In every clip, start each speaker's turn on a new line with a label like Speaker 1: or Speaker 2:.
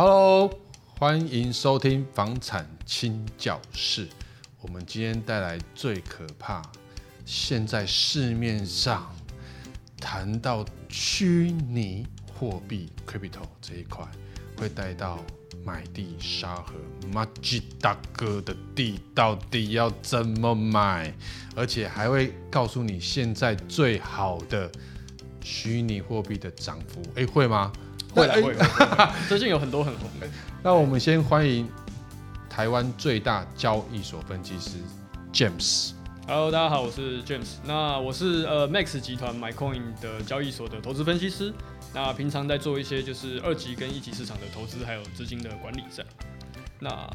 Speaker 1: Hello，欢迎收听房产清教室。我们今天带来最可怕，现在市面上谈到虚拟货币 （crypto） 这一块，会带到买地沙盒。马吉大哥的地到底要怎么买？而且还会告诉你现在最好的虚拟货币的涨幅。哎，会吗？
Speaker 2: 会来会，最近有很多很红的。
Speaker 1: 那我们先欢迎台湾最大交易所分析师 James。
Speaker 2: Hello，大家好，我是 James。那我是呃 Max 集团 MyCoin 的交易所的投资分析师。那平常在做一些就是二级跟一级市场的投资，还有资金的管理这样。那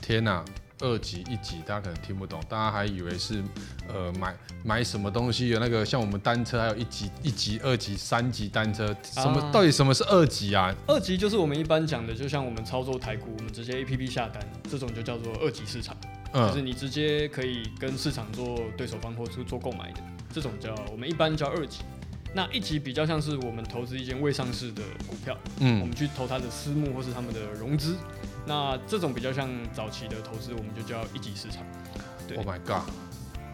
Speaker 1: 天哪！二级、一级，大家可能听不懂，大家还以为是呃买买什么东西有那个像我们单车还有一级、一级、二级、三级单车，什么、啊、到底什么是二级啊？
Speaker 2: 二级就是我们一般讲的，就像我们操作台股，我们直接 APP 下单，这种就叫做二级市场，嗯、就是你直接可以跟市场做对手方或是做购买的，这种叫我们一般叫二级。那一级比较像是我们投资一间未上市的股票，嗯，我们去投它的私募或是他们的融资。那这种比较像早期的投资，我们就叫一级市场。对
Speaker 1: ，Oh my god！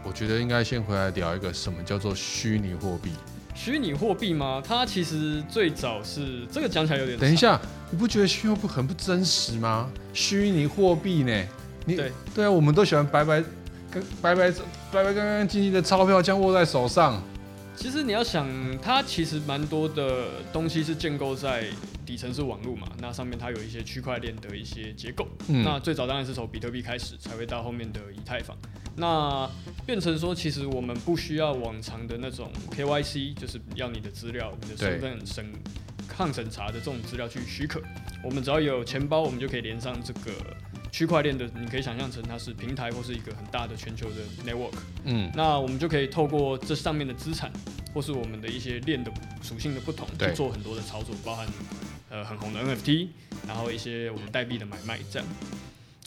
Speaker 1: 我觉得应该先回来聊一个什么叫做虚拟货币。
Speaker 2: 虚拟货币吗？它其实最早是这个讲起来有点……
Speaker 1: 等一下，你不觉得虚拟货币很不真实吗？虚拟货币呢？你对对啊，我们都喜欢白白、跟白白、白白、干干净净的钞票这样握在手上。
Speaker 2: 其实你要想，它其实蛮多的东西是建构在。底层是网络嘛，那上面它有一些区块链的一些结构。嗯、那最早当然是从比特币开始，才会到后面的以太坊。那变成说，其实我们不需要往常的那种 KYC，就是要你的资料、你的身份审抗审查的这种资料去许可。我们只要有钱包，我们就可以连上这个区块链的。你可以想象成它是平台或是一个很大的全球的 network。嗯，那我们就可以透过这上面的资产，或是我们的一些链的属性的不同，去做很多的操作，包含。呃，很红的 NFT，然后一些我们代币的买卖这样，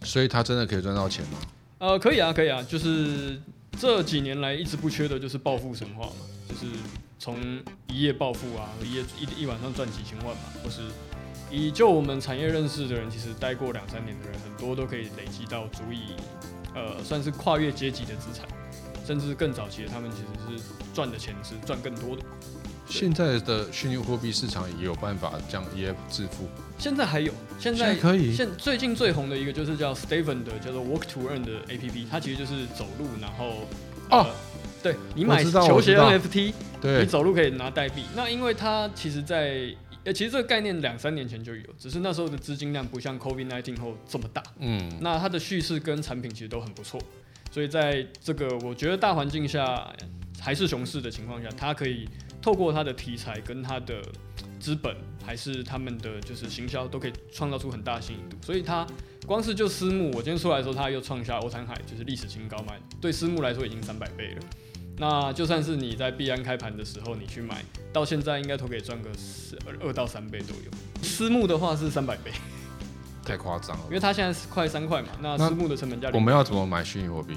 Speaker 1: 所以它真的可以赚到钱吗？
Speaker 2: 呃，可以啊，可以啊，就是这几年来一直不缺的就是暴富神话嘛，就是从一夜暴富啊，一夜一一晚上赚几千万嘛，或是以就我们产业认识的人，其实待过两三年的人，很多都可以累积到足以呃算是跨越阶级的资产，甚至更早期的他们其实是赚的钱是赚更多的。
Speaker 1: 现在的虚拟货币市场也有办法这样 EF 致富。
Speaker 2: 现在还有，现在，可以。现最近最红的一个就是叫 Steven 的，叫做 Walk to Earn 的 APP，它其实就是走路，然后哦，呃、对你买球鞋 NFT，对，你走路可以拿代币。那因为它其实在，在其实这个概念两三年前就有，只是那时候的资金量不像 COVID-19 后这么大。嗯，那它的叙事跟产品其实都很不错，所以在这个我觉得大环境下还是熊市的情况下，它可以。透过它的题材跟它的资本，还是他们的就是行销，都可以创造出很大的吸引度。所以它光是就私募，我今天出来的时候，它又创下欧台海就是历史新高嘛。对私募来说已经三百倍了。那就算是你在币安开盘的时候你去买，到现在应该都可以赚个二二到三倍都有。私募的话是三百倍，
Speaker 1: 太夸张了。
Speaker 2: 因为它现在是快三块嘛，那私募的成本价，
Speaker 1: 我们要怎么买虚拟货币？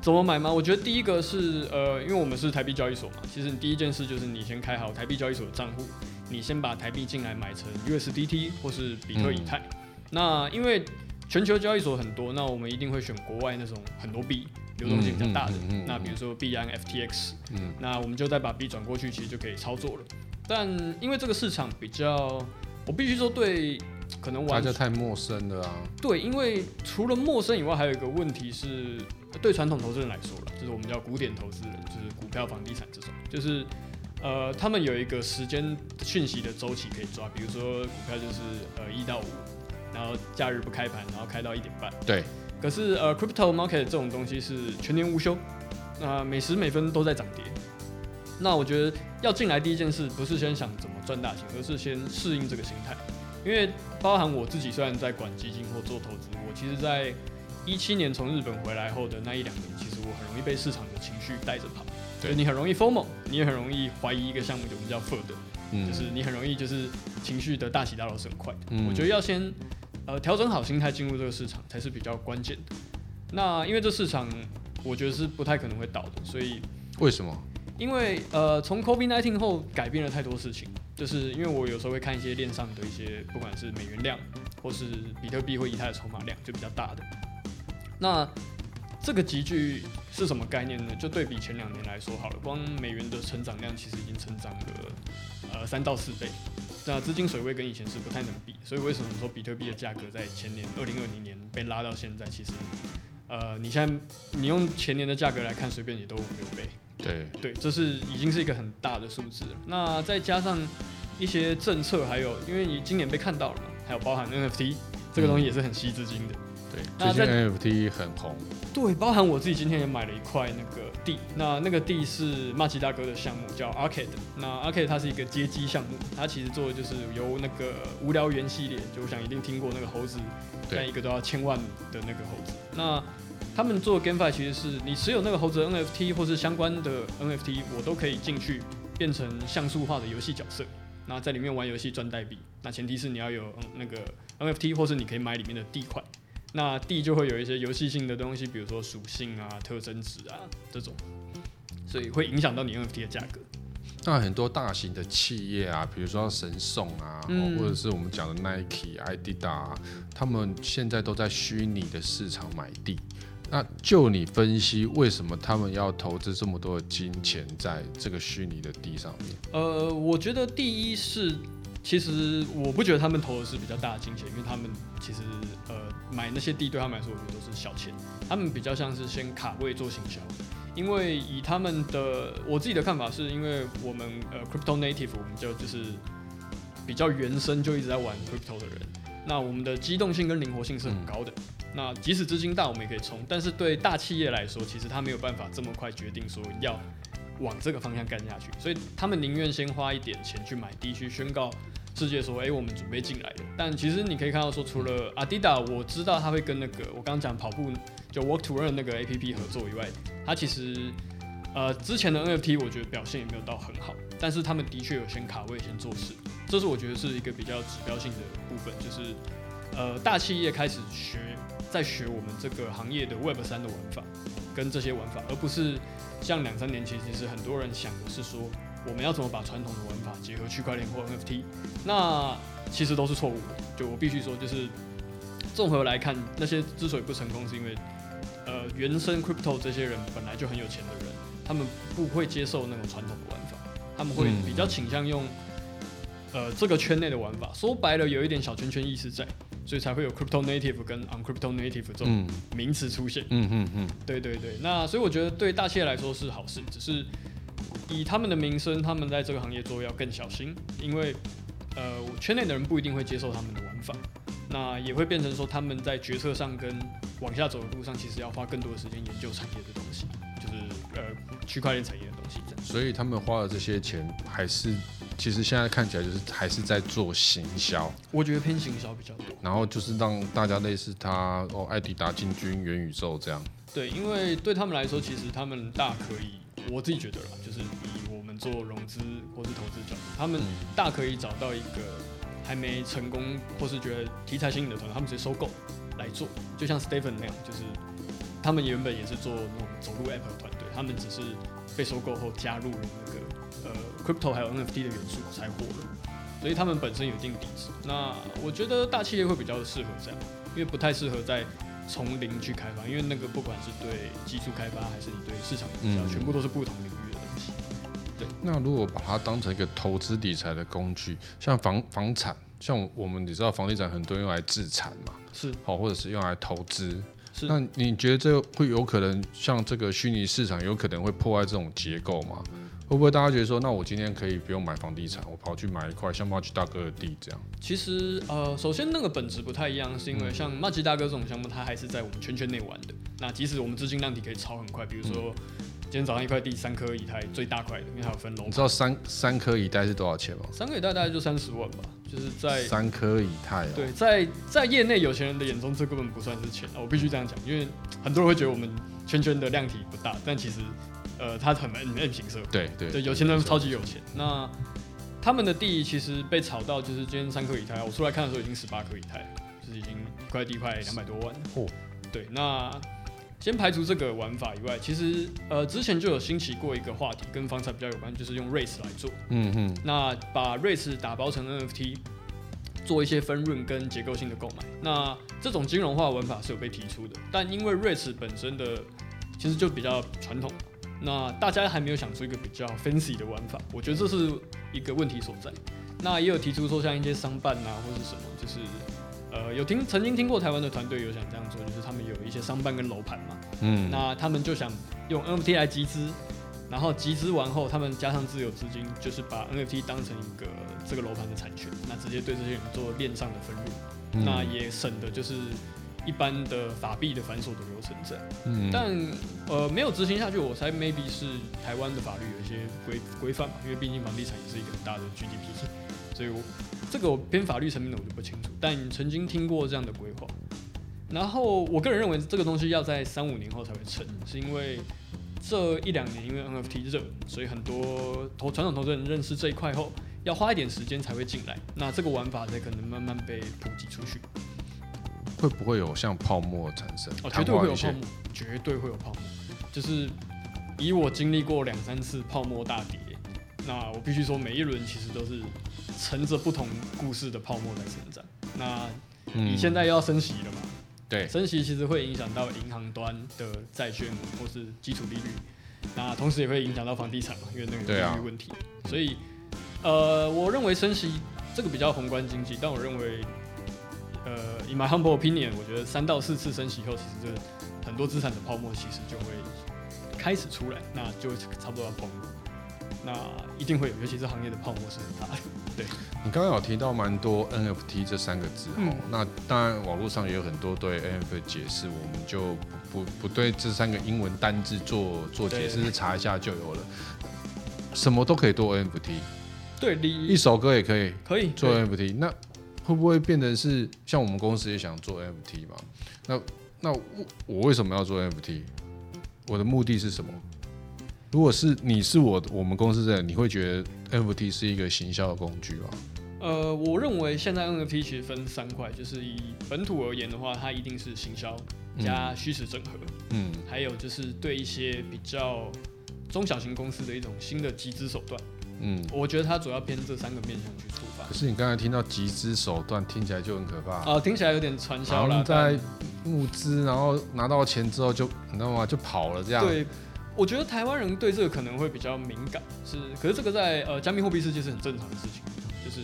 Speaker 2: 怎么买吗？我觉得第一个是呃，因为我们是台币交易所嘛，其实你第一件事就是你先开好台币交易所的账户，你先把台币进来买成 USDT 或是比特以太。嗯、那因为全球交易所很多，那我们一定会选国外那种很多币流动性比较大的。那比如说币安 FTX，嗯，那我们就再把币转过去，其实就可以操作了。但因为这个市场比较，我必须说对。可能玩
Speaker 1: 家太陌生了啊。
Speaker 2: 对，因为除了陌生以外，还有一个问题是，对传统投资人来说了，就是我们叫古典投资人，就是股票、房地产这种，就是呃，他们有一个时间讯息的周期可以抓，比如说股票就是呃一到五，然后假日不开盘，然后开到一点半。
Speaker 1: 对。
Speaker 2: 可是呃，crypto market 这种东西是全年无休，那、呃、每时每分都在涨跌。那我觉得要进来第一件事，不是先想怎么赚大钱，而是先适应这个心态。因为包含我自己，虽然在管基金或做投资，我其实，在一七年从日本回来后的那一两年，其实我很容易被市场的情绪带着跑。对，你很容易 FOMO，你也很容易怀疑一个项目，我们叫 FUD，嗯，就是你很容易就是情绪的大起大落是很快的。嗯，我觉得要先呃调整好心态进入这个市场才是比较关键的。那因为这市场我觉得是不太可能会倒的，所以
Speaker 1: 为什么？
Speaker 2: 因为呃从 COVID-19 后改变了太多事情。就是因为我有时候会看一些链上的一些，不管是美元量，或是比特币或以太的筹码量就比较大的。那这个集聚是什么概念呢？就对比前两年来说好了，光美元的成长量其实已经成长了呃三到四倍，那资金水位跟以前是不太能比，所以为什么说比特币的价格在前年二零二零年被拉到现在，其实呃你现在你用前年的价格来看，随便也都五六倍。
Speaker 1: 对
Speaker 2: 对，这是已经是一个很大的数字了。那再加上一些政策，还有因为你今年被看到了嘛，还有包含 NFT 这个东西也是很吸资金的。
Speaker 1: 对，最近 NFT 很红。
Speaker 2: 对，包含我自己今天也买了一块那个地，那那个地是马吉大哥的项目，叫 Arcade。那 Arcade 它是一个街机项目，它其实做的就是由那个无聊猿系列，就我想一定听过那个猴子，每一个都要千万的那个猴子。那他们做 GameFi 其实是你持有那个猴子 NFT 或是相关的 NFT，我都可以进去变成像素化的游戏角色，那在里面玩游戏赚代币。那前提是你要有那个 NFT，或是你可以买里面的地块。那地就会有一些游戏性的东西，比如说属性啊、特征值啊这种，所以会影响到你 NFT 的价格。
Speaker 1: 那很多大型的企业啊，比如说神送啊，嗯、或者是我们讲的 Nike、Adidas，他们现在都在虚拟的市场买地。那就你分析，为什么他们要投资这么多的金钱在这个虚拟的地上面？
Speaker 2: 呃，我觉得第一是。其实我不觉得他们投的是比较大的金钱，因为他们其实呃买那些地对他们来说，我觉得都是小钱。他们比较像是先卡位做行销，因为以他们的我自己的看法，是因为我们呃 crypto native 我们就就是比较原生就一直在玩 crypto 的人，那我们的机动性跟灵活性是很高的。那即使资金大，我们也可以冲，但是对大企业来说，其实他没有办法这么快决定说要往这个方向干下去，所以他们宁愿先花一点钱去买地，去宣告。世界说：“哎、我们准备进来的。”但其实你可以看到，说除了阿迪达我知道他会跟那个我刚刚讲跑步就 Walk to Run 那个 APP 合作以外，他其实呃之前的 NFT 我觉得表现也没有到很好。但是他们的确有先卡位、先做事，这是我觉得是一个比较指标性的部分，就是呃大企业开始学在学我们这个行业的 Web 三的玩法跟这些玩法，而不是像两三年前其实很多人想的是说。我们要怎么把传统的玩法结合区块链或 NFT？那其实都是错误的。就我必须说，就是综合来看，那些之所以不成功，是因为呃，原生 crypto 这些人本来就很有钱的人，他们不会接受那种传统的玩法，他们会比较倾向用呃这个圈内的玩法。说白了，有一点小圈圈意识在，所以才会有 crypto native 跟 uncrypto native 这种名词出现。嗯嗯嗯，对对对。那所以我觉得对大企业来说是好事，只是。以他们的名声，他们在这个行业做要更小心，因为，呃，圈内的人不一定会接受他们的玩法，那也会变成说他们在决策上跟往下走的路上，其实要花更多的时间研究产业的东西，就是呃区块链产业的东西。
Speaker 1: 所以他们花了这些钱，还是其实现在看起来就是还是在做行销。
Speaker 2: 我觉得偏行销比较多。
Speaker 1: 然后就是让大家类似他哦，艾迪达进军元宇宙这样。
Speaker 2: 对，因为对他们来说，其实他们大可以。我自己觉得啦，就是以我们做融资或是投资角度，他们大可以找到一个还没成功或是觉得题材新颖的团队，他们直接收购来做，就像 Stephen 那样，就是他们原本也是做那种走路 App 的团队，他们只是被收购后加入了那个呃 Crypto 还有 NFT 的元素才火了，所以他们本身有一定底子。那我觉得大企业会比较适合这样，因为不太适合在。从零去开发，因为那个不管是对技术开发，还是你对市场营销，全部都是不同领域的东西。对。
Speaker 1: 那如果把它当成一个投资理财的工具，像房房产，像我们你知道房地产很多用来自产嘛，
Speaker 2: 是
Speaker 1: 好，或者是用来投资。
Speaker 2: 是。
Speaker 1: 那你觉得这会有可能像这个虚拟市场有可能会破坏这种结构吗？会不会大家觉得说，那我今天可以不用买房地产，我跑去买一块像马吉大哥的地这样？
Speaker 2: 其实呃，首先那个本质不太一样，是因为像马吉大哥这种项目，它还是在我们圈圈内玩的。那即使我们资金量体可以超很快，比如说今天早上一块地三颗以太最大块的，因为它有分楼。
Speaker 1: 你知道三三颗以太是多少钱吗？
Speaker 2: 三颗以太大概就三十万吧，就是在
Speaker 1: 三颗以太、喔。
Speaker 2: 对，在在业内有钱人的眼中，这根本不算是钱。我必须这样讲，因为很多人会觉得我们圈圈的量体不大，但其实。呃，它很社会，
Speaker 1: 对对，
Speaker 2: 对，有钱人超级有钱。那他们的地其实被炒到，就是今天三颗以太，我出来看的时候已经十八颗以太，就是已经一块地块两百多万。哦，对，那先排除这个玩法以外，其实呃之前就有兴起过一个话题，跟房产比较有关，就是用 REITs 来做。嗯哼，那把 REITs 打包成 NFT，做一些分润跟结构性的购买。那这种金融化玩法是有被提出的，但因为 REITs 本身的其实就比较传统，那大家还没有想出一个比较 fancy 的玩法，我觉得这是一个问题所在。那也有提出说像一些商办啊或是什么，就是呃有听曾经听过台湾的团队有想这样做，就是他们有一些商办跟楼盘嘛，嗯，那他们就想用 NFT 来集资。然后集资完后，他们加上自有资金，就是把 NFT 当成一个这个楼盘的产权，那直接对这些人做链上的分润，嗯、那也省的就是一般的法币的繁琐的流程在。嗯，但呃没有执行下去，我猜 maybe 是台湾的法律有一些规规范嘛，因为毕竟房地产也是一个很大的 GDP，所以我这个我偏法律层面的我就不清楚，但曾经听过这样的规划。然后我个人认为这个东西要在三五年后才会成，是因为。这一两年因为 NFT 热，所以很多投传统投资人认识这一块后，要花一点时间才会进来。那这个玩法才可能慢慢被普及出去。
Speaker 1: 会不会有像泡沫产生？
Speaker 2: 哦，绝对会有泡沫，绝对会有泡沫。就是以我经历过两三次泡沫大跌，那我必须说，每一轮其实都是乘着不同故事的泡沫在成长。那你现在要升息了嘛？嗯
Speaker 1: 对，
Speaker 2: 升息其实会影响到银行端的债券或是基础利率，那同时也会影响到房地产嘛，因为那个利率问题。啊、所以，呃，我认为升息这个比较宏观经济，但我认为，呃，in my humble opinion，我觉得三到四次升息后，其实这很多资产的泡沫其实就会开始出来，那就差不多要崩了。那一定会有，尤其是行业的泡沫是很大的。对，
Speaker 1: 你刚刚有提到蛮多 NFT 这三个字哦，嗯、那当然网络上也有很多对 NFT 的解释，我们就不不不对这三个英文单字做做解释，查一下就有了。什么都可以做 NFT，
Speaker 2: 对，
Speaker 1: 一首歌也可以
Speaker 2: 可以
Speaker 1: 做 NFT，那会不会变成是像我们公司也想做 NFT 嘛？那那我我为什么要做 NFT？我的目的是什么？如果是你是我我们公司的人，你会觉得 NFT 是一个行销的工具吗？
Speaker 2: 呃，我认为现在 NFT 其实分三块，就是以本土而言的话，它一定是行销加虚实整合，嗯，还有就是对一些比较中小型公司的一种新的集资手段，嗯，我觉得它主要偏这三个面向去出发。
Speaker 1: 可是你刚才听到集资手段，听起来就很可怕
Speaker 2: 哦，听起来有点传销了，
Speaker 1: 在募资，然后拿到钱之后就你知道吗？就跑了这样。
Speaker 2: 对。我觉得台湾人对这个可能会比较敏感，是，可是这个在呃加密货币世界是很正常的事情，就是，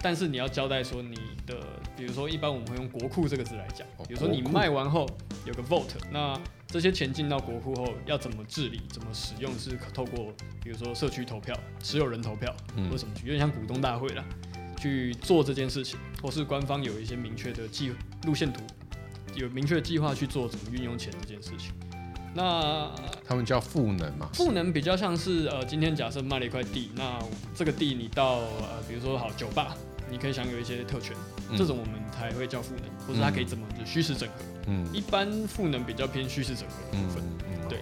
Speaker 2: 但是你要交代说你的，比如说一般我们会用国库这个字来讲，比如说你卖完后有个 vote，那这些钱进到国库后要怎么治理、怎么使用，是透过比如说社区投票、持有人投票，或什么，有点像股东大会啦，去做这件事情，或是官方有一些明确的计路线图，有明确的计划去做怎么运用钱这件事情。那
Speaker 1: 他们叫赋能嘛？
Speaker 2: 赋能比较像是呃，今天假设卖了一块地，那这个地你到呃，比如说好酒吧，你可以享有一些特权，嗯、这种我们才会叫赋能，或者它可以怎么就虚实整合。嗯，一般赋能比较偏虚实整合的部分。嗯嗯、对。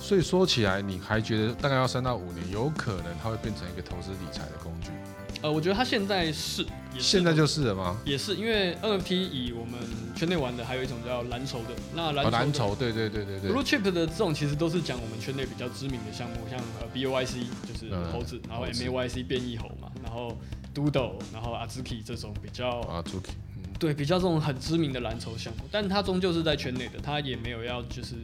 Speaker 1: 所以说起来，你还觉得大概要三到五年，有可能它会变成一个投资理财的工具？
Speaker 2: 呃，我觉得它现在是，也是
Speaker 1: 现在就是了吗？
Speaker 2: 也是，因为 NFT 以我们圈内玩的，还有一种叫蓝筹的。那蓝
Speaker 1: 蓝筹，对对对对对。
Speaker 2: Blue chip 的这种其实都是讲我们圈内比较知名的项目，像呃 BOYC 就是猴子，嗯、然后 MAYC 变异猴嘛，然后 Doodle，然后 Azuki 这种比较
Speaker 1: Azuki，嗯，
Speaker 2: 对，比较这种很知名的蓝筹项目，但它终究是在圈内的，它也没有要就是。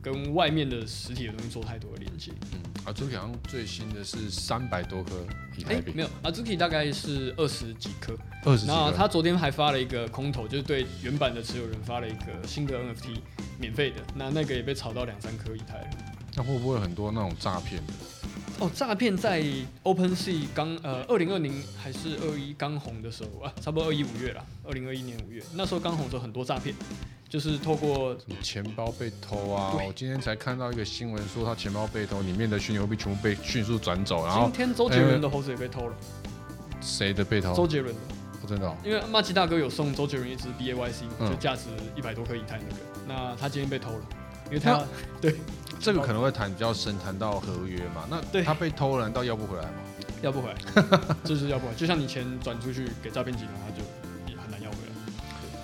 Speaker 2: 跟外面的实体的东西做太多的连接。嗯
Speaker 1: ，Azuki 好像最新的是三百多颗以太币。
Speaker 2: 没有，Azuki 大概是二十几颗。
Speaker 1: 二十几颗。
Speaker 2: 然后他昨天还发了一个空投，就是对原版的持有人发了一个新的 NFT，免费的。那那个也被炒到两三颗以太了。
Speaker 1: 那会不会很多那种诈骗的？
Speaker 2: 哦，诈骗在 OpenSea 刚呃二零二零还是二一刚红的时候啊，差不多二一五月啦，二零二一年五月那时候刚红的时候很多诈骗。就是透过
Speaker 1: 你钱包被偷啊！对我今天才看到一个新闻，说他钱包被偷，里面的虚拟货币全部被迅速转走。然后
Speaker 2: 今天周杰伦的猴子也被偷了。
Speaker 1: 谁的被偷？
Speaker 2: 周杰伦的。
Speaker 1: 我真的。
Speaker 2: 因为马吉大哥有送周杰伦一支 B A Y C，就价值一百多颗以太那个，那他今天被偷了，因为他对
Speaker 1: 这个可能会谈比较深，谈到合约嘛。那他被偷了，难道要不回来吗？
Speaker 2: 要不回来，这是要不回来。就像你钱转出去给诈骗集团，他就也很难要回来。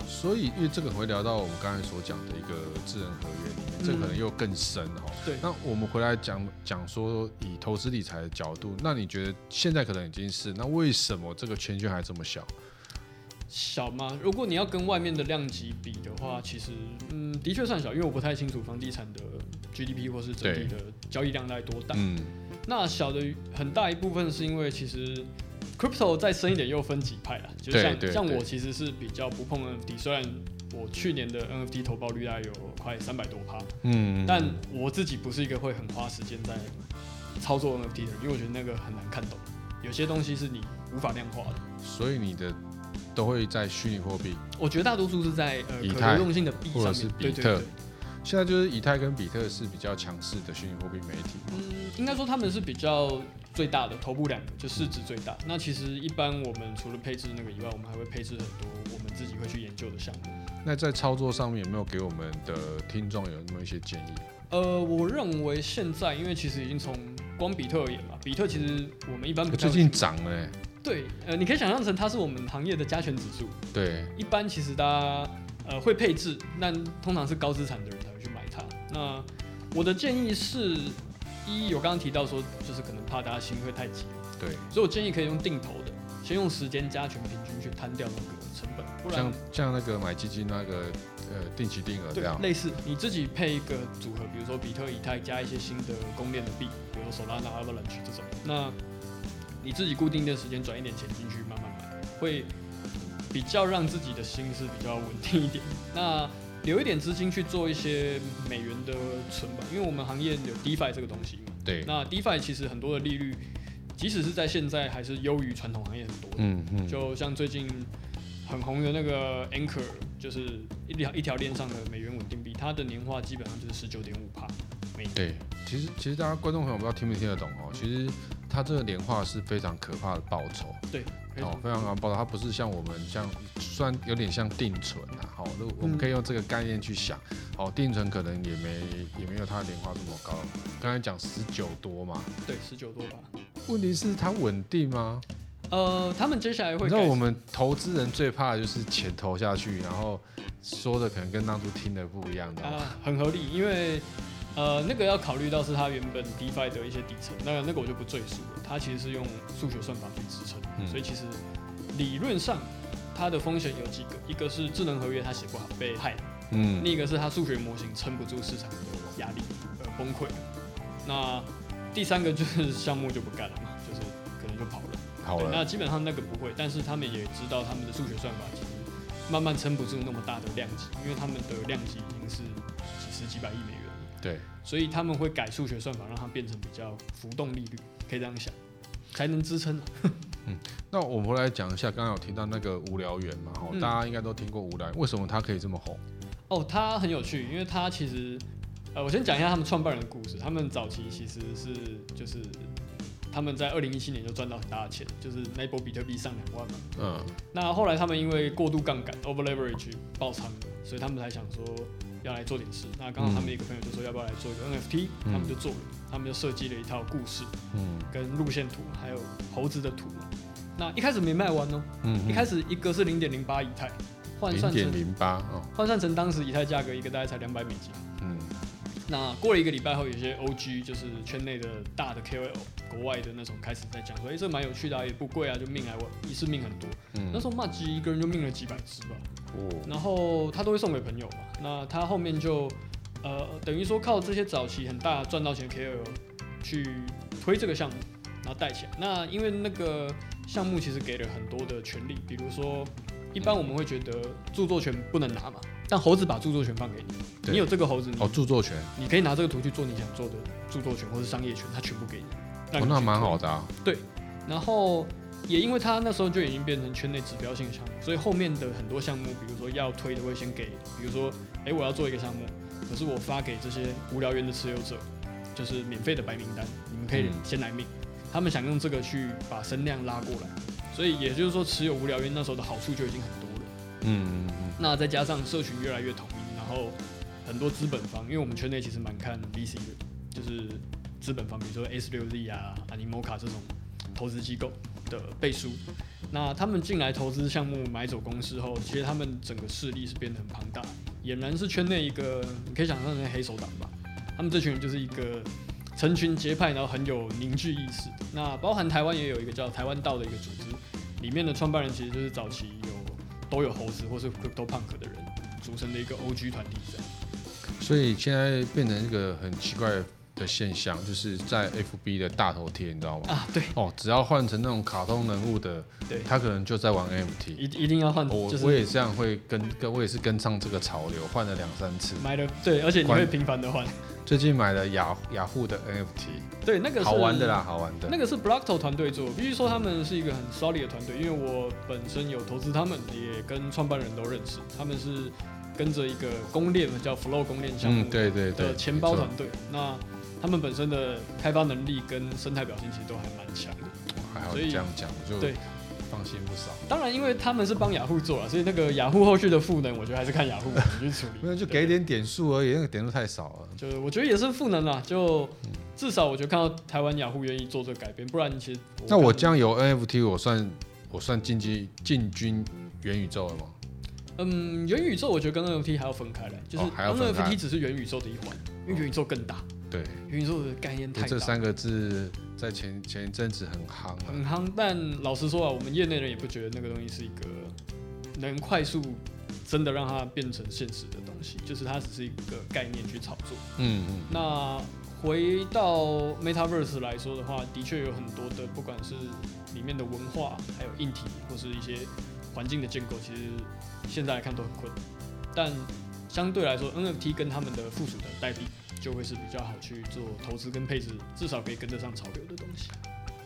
Speaker 1: 所以因为这个会聊到我们刚才所讲的一个智能合约里面，嗯、这可能又更深哦。
Speaker 2: 对。
Speaker 1: 那我们回来讲讲说，以投资理财的角度，那你觉得现在可能已经是，那为什么这个圈圈还这么小？
Speaker 2: 小吗？如果你要跟外面的量级比的话，其实嗯，的确算小，因为我不太清楚房地产的 GDP 或是整体的交易量大概多大。嗯。那小的很大一部分是因为其实 crypto 再深一点又分几派啦，就像像我其实是比较不碰 NFT，虽然我去年的 NFT 投报率大概有快三百多趴，嗯，但我自己不是一个会很花时间在操作 NFT 的，因为我觉得那个很难看懂，有些东西是你无法量化的。
Speaker 1: 所以你的。都会在虚拟货币，
Speaker 2: 我觉得大多数是在呃可流动性的币上面，
Speaker 1: 或者是比特。对对对，现在就是以太跟比特是比较强势的虚拟货币媒体。
Speaker 2: 嗯，应该说他们是比较最大的头部两个，就市值最大。嗯、那其实一般我们除了配置那个以外，我们还会配置很多我们自己会去研究的项目。
Speaker 1: 那在操作上面有没有给我们的听众有那么一些建议？
Speaker 2: 呃，我认为现在因为其实已经从光比特而言嘛，比特其实我们一般不
Speaker 1: 最近涨了、欸。
Speaker 2: 对，呃，你可以想象成它是我们行业的加权指数。
Speaker 1: 对，
Speaker 2: 一般其实大家呃会配置，但通常是高资产的人才会去买它。那我的建议是，一，我刚刚提到说，就是可能怕大家心会太急。
Speaker 1: 对，
Speaker 2: 所以我建议可以用定投的，先用时间加权平均去摊掉那个成本。不然
Speaker 1: 像像那个买基金那个呃定期定额这样。
Speaker 2: 类似你自己配一个组合，比如说比特、以太加一些新的公链的币，比如说 Solana、Avalanche 这种。那你自己固定的时间转一点钱进去，慢慢买，会比较让自己的心思比较稳定一点。那留一点资金去做一些美元的存吧，因为我们行业有 DeFi 这个东西嘛。
Speaker 1: 对。
Speaker 2: 那 DeFi 其实很多的利率，即使是在现在，还是优于传统行业很多。嗯嗯。就像最近很红的那个 Anchor，就是一条一条链上的美元稳定币，它的年化基本上就是十九点五帕。
Speaker 1: 对，其实其实大家观众朋友不知道听没听得懂哦，其实。它这个年化是非常可怕的报酬，
Speaker 2: 对，
Speaker 1: 哦，非常高报酬。它不是像我们像，虽然有点像定存啊，好，那我们可以用这个概念去想，好，定存可能也没也没有它的年化这么高。刚才讲十九多嘛，
Speaker 2: 对，十九多吧。
Speaker 1: 问题是它稳定吗？
Speaker 2: 呃，他们接下
Speaker 1: 来会。那我们投资人最怕的就是钱投下去，然后说的可能跟当初听的不一样的。啊、
Speaker 2: 呃，很合理，因为。呃，那个要考虑到是它原本 DeFi 的一些底层，那个那个我就不赘述了。它其实是用数学算法去支撑，嗯、所以其实理论上它的风险有几个，一个是智能合约它写不好被害，嗯，另一个是它数学模型撑不住市场的压力而崩溃。那第三个就是项目就不干了嘛，就是可能就跑了。
Speaker 1: 好了，
Speaker 2: 那基本上那个不会，但是他们也知道他们的数学算法其实慢慢撑不住那么大的量级，因为他们的量级已经是几十几百亿美元。
Speaker 1: 对，
Speaker 2: 所以他们会改数学算法，让它变成比较浮动利率，可以这样想，才能支撑。
Speaker 1: 嗯，那我们回来讲一下，刚刚有提到那个无聊猿嘛，哦、嗯，大家应该都听过无聊猿，为什么它可以这么红？
Speaker 2: 哦，它很有趣，因为它其实，呃，我先讲一下他们创办人的故事。他们早期其实是就是他们在二零一七年就赚到很大的钱，就是那波比特币上两万嘛。嗯。那后来他们因为过度杠杆 （over leverage） 爆仓了，所以他们才想说。要来做点事，那刚好他们一个朋友就说要不要来做一个 NFT，、嗯、他们就做了，他们就设计了一套故事，嗯，跟路线图，还有猴子的图。那一开始没卖完哦，嗯，一开始一个是零点零八以太，换算成零点零八哦，换算成当时以太价格一个大概才两百美金，嗯，那过了一个礼拜后，有些 OG 就是圈内的大的 KOL，国外的那种开始在讲说，哎、欸，这蛮有趣的、啊，也不贵啊，就命来我一次命很多，嗯，那时候麻吉一个人就命了几百只吧。哦然后他都会送给朋友嘛，那他后面就，呃，等于说靠这些早期很大赚到钱的 KOL 去推这个项目，然后带起来。那因为那个项目其实给了很多的权利，比如说，一般我们会觉得著作权不能拿嘛，但猴子把著作权放给你，你有这个猴子，
Speaker 1: 哦，著作权，
Speaker 2: 你可以拿这个图去做你想做的著作权或是商业权，它全部给你。你
Speaker 1: 哦，那蛮好的啊。
Speaker 2: 对，然后。也因为他那时候就已经变成圈内指标性项目，所以后面的很多项目，比如说要推的会先给，比如说，哎，我要做一个项目，可是我发给这些无聊猿的持有者，就是免费的白名单，你们可以先来命。嗯、他们想用这个去把声量拉过来，所以也就是说，持有无聊猿那时候的好处就已经很多了。嗯嗯嗯。那再加上社群越来越统一，然后很多资本方，因为我们圈内其实蛮看 VC 的，就是资本方，比如说 S 六 Z 啊、Animoca 这种投资机构。的背书。那他们进来投资项目买走公司后，其实他们整个势力是变得很庞大，俨然是圈内一个你可以想象成黑手党吧。他们这群人就是一个成群结派，然后很有凝聚意识。那包含台湾也有一个叫台湾道的一个组织，里面的创办人其实就是早期有都有猴子或是 Crypto Punk 的人组成的一个 OG 团体这样。
Speaker 1: 所以现在变成一个很奇怪的现象，就是在 FB 的大头贴，你知道吗？
Speaker 2: 啊，对。
Speaker 1: 哦，只要换成那种卡通人物的，
Speaker 2: 对，
Speaker 1: 他可能就在玩 NFT。
Speaker 2: 一一定要换。
Speaker 1: 我、就是、我也这样会跟跟，我也是跟上这个潮流，换了两三次。
Speaker 2: 买了，对，而且你会频繁的换。
Speaker 1: 最近买了雅雅虎的 NFT，
Speaker 2: 对，那个是
Speaker 1: 好玩的啦，好玩的。
Speaker 2: 那个是 Blockto 团队做，必须说他们是一个很 solid 的团队，因为我本身有投资他们，也跟创办人都认识。他们是跟着一个公链叫 Flow 公链项目，对对的钱包团队。那他们本身的开发能力跟生态表现其实都还蛮强的，
Speaker 1: 还好这样讲我就对，放心不少。
Speaker 2: 当然，因为他们是帮雅虎做了，所以那个雅虎后续的赋能，我觉得还是看雅虎怎么去处理。
Speaker 1: 没有，就给点点数而已，那个点数太少了。
Speaker 2: 就我觉得也是赋能啦，就至少我觉得看到台湾雅虎愿意做这个改变，不然其实我
Speaker 1: 那我这样有 NFT，我算我算进击进军元宇宙了吗？
Speaker 2: 嗯，元宇宙我觉得跟 NFT 还要分开来，就是 NFT 只是元宇宙的一环，因为元宇宙更大。对，元宇宙的概念太大。
Speaker 1: 这三个字在前前一阵子很夯，啊，
Speaker 2: 很夯。但老实说啊，我们业内人也不觉得那个东西是一个能快速真的让它变成现实的东西，就是它只是一个概念去炒作。嗯嗯。那回到 Metaverse 来说的话，的确有很多的，不管是里面的文化，还有硬体或是一些环境的建构，其实现在来看都很困难。但相对来说，NFT 跟他们的附属的代币。就会是比较好去做投资跟配置，至少可以跟得上潮流的东西。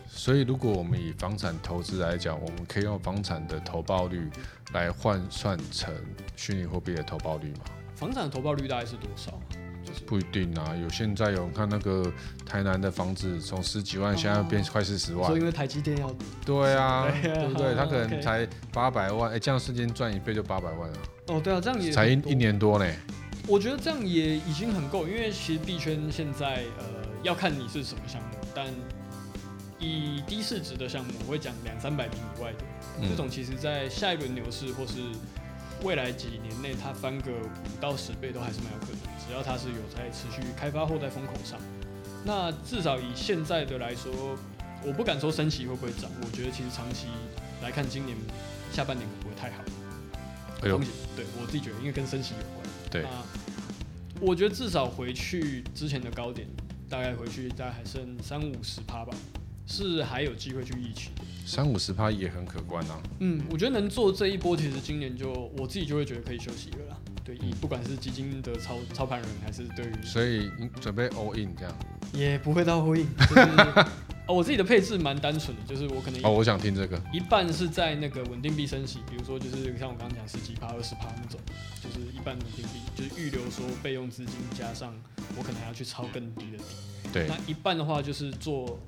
Speaker 1: 所以，如果我们以房产投资来讲，我们可以用房产的投报率来换算成虚拟货币的投报率吗？
Speaker 2: 房产的投报率大概是多少？就是
Speaker 1: 不一定啊，有现在有看那个台南的房子，从十几万现在变快四十万。
Speaker 2: 说因为台积电要
Speaker 1: 对啊，对不对？他可能 才八百万，哎，这样瞬间赚一倍就八百万啊。
Speaker 2: 哦，对啊，这样也
Speaker 1: 才一一年多呢。
Speaker 2: 我觉得这样也已经很够，因为其实币圈现在呃要看你是什么项目，但以低市值的项目，我会讲两三百名以外的、嗯、这种，其实在下一轮牛市或是未来几年内，它翻个五到十倍都还是蛮有可能，只要它是有在持续开发或在风口上。那至少以现在的来说，我不敢说升息会不会涨，我觉得其实长期来看，今年下半年不会太好。风险，对我自己觉得，因为跟升息有关。
Speaker 1: 对，
Speaker 2: 那我觉得至少回去之前的高点，大概回去大概还剩三五十趴吧，是还有机会去预期的。
Speaker 1: 三五十趴也很可观啊。
Speaker 2: 嗯，我觉得能做这一波，其实今年就我自己就会觉得可以休息了啦。对，以不管是基金的操操盘人，还是对于，
Speaker 1: 所以你准备 all in 这样，
Speaker 2: 也不会到 all in。就是 哦，我自己的配置蛮单纯的，就是我可能
Speaker 1: 哦，我想听这个，
Speaker 2: 一半是在那个稳定币升息，比如说就是像我刚刚讲十几趴、二十趴那种，就是一半稳定币，就是预留说备用资金，加上我可能还要去抄更低的底。
Speaker 1: 对，
Speaker 2: 那一半的话就是做，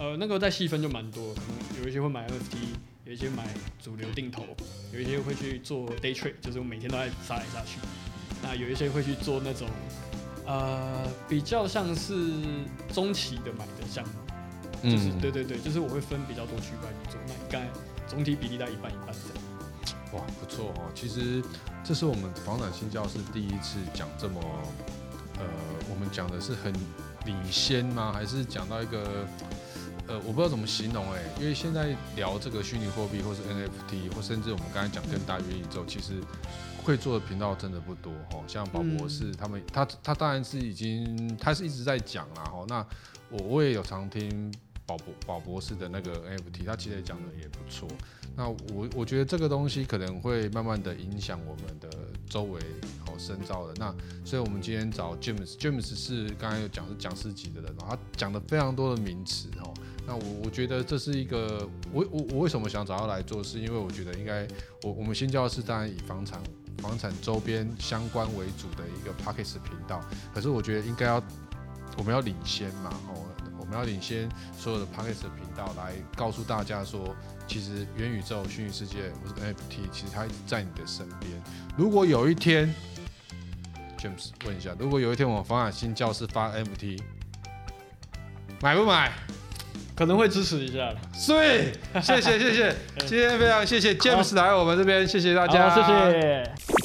Speaker 2: 呃，那个再细分就蛮多，可能有一些会买 NFT，有一些买主流定投，有一些会去做 day trade，就是我每天都在杀来杀去。那有一些会去做那种，呃，比较像是中期的买的项目。就是、嗯、对对对，就是我会分比较多区块去做，那应该总体比例在一半一半这样。
Speaker 1: 哇，不错哦！其实这是我们房产新教室第一次讲这么，呃，我们讲的是很领先吗？还是讲到一个，呃，我不知道怎么形容哎，因为现在聊这个虚拟货币，或是 NFT，或甚至我们刚才讲更大元宇宙，其实会做的频道真的不多哦。像宝博士他们，他他当然是已经，他是一直在讲啦哦。那我我也有常听。宝博宝博士的那个 NFT，他其实讲的也不错。那我我觉得这个东西可能会慢慢的影响我们的周围好深造的。那所以我们今天找 James，James 是刚才有讲是讲师级的人，他讲的非常多的名词哦。那我我觉得这是一个我我我为什么想找他来做，是因为我觉得应该我我们新教室当然以房产房产周边相关为主的一个 Podcast 频道，可是我觉得应该要我们要领先嘛哦。我们要领先所有的 Podcast 频道来告诉大家说，其实元宇宙、虚拟世界或是 NFT，其实它一直在你的身边。如果有一天，James 问一下，如果有一天我们房产星叫室发 NFT，买不买？
Speaker 2: 可能会支持一下。
Speaker 1: 所以谢谢谢谢，今天非常谢谢 James 来我们这边，谢谢大家，
Speaker 2: 谢谢。